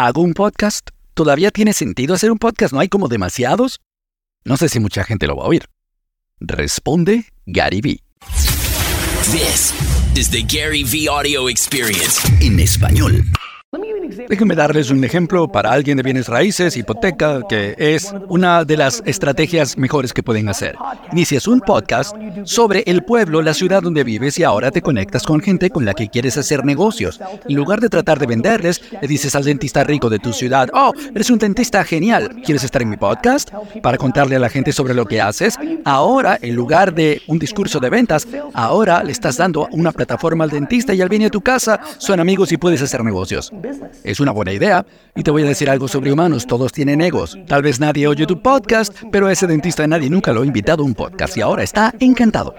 ¿Hago un podcast? ¿Todavía tiene sentido hacer un podcast? ¿No hay como demasiados? No sé si mucha gente lo va a oír. Responde Gary Vee. This is the Gary V Audio Experience. En español. Déjenme darles un ejemplo para alguien de bienes raíces, hipoteca, que es una de las estrategias mejores que pueden hacer. Inicias un podcast sobre el pueblo, la ciudad donde vives y ahora te conectas con gente con la que quieres hacer negocios. En lugar de tratar de venderles, le dices al dentista rico de tu ciudad, oh, eres un dentista genial, ¿quieres estar en mi podcast? Para contarle a la gente sobre lo que haces. Ahora, en lugar de un discurso de ventas, ahora le estás dando una plataforma al dentista y al viene a tu casa, son amigos y puedes hacer negocios. Es una buena idea. Y te voy a decir algo sobre humanos. Todos tienen egos. Tal vez nadie oye tu podcast, pero ese dentista nadie nunca lo ha invitado a un podcast y ahora está encantado.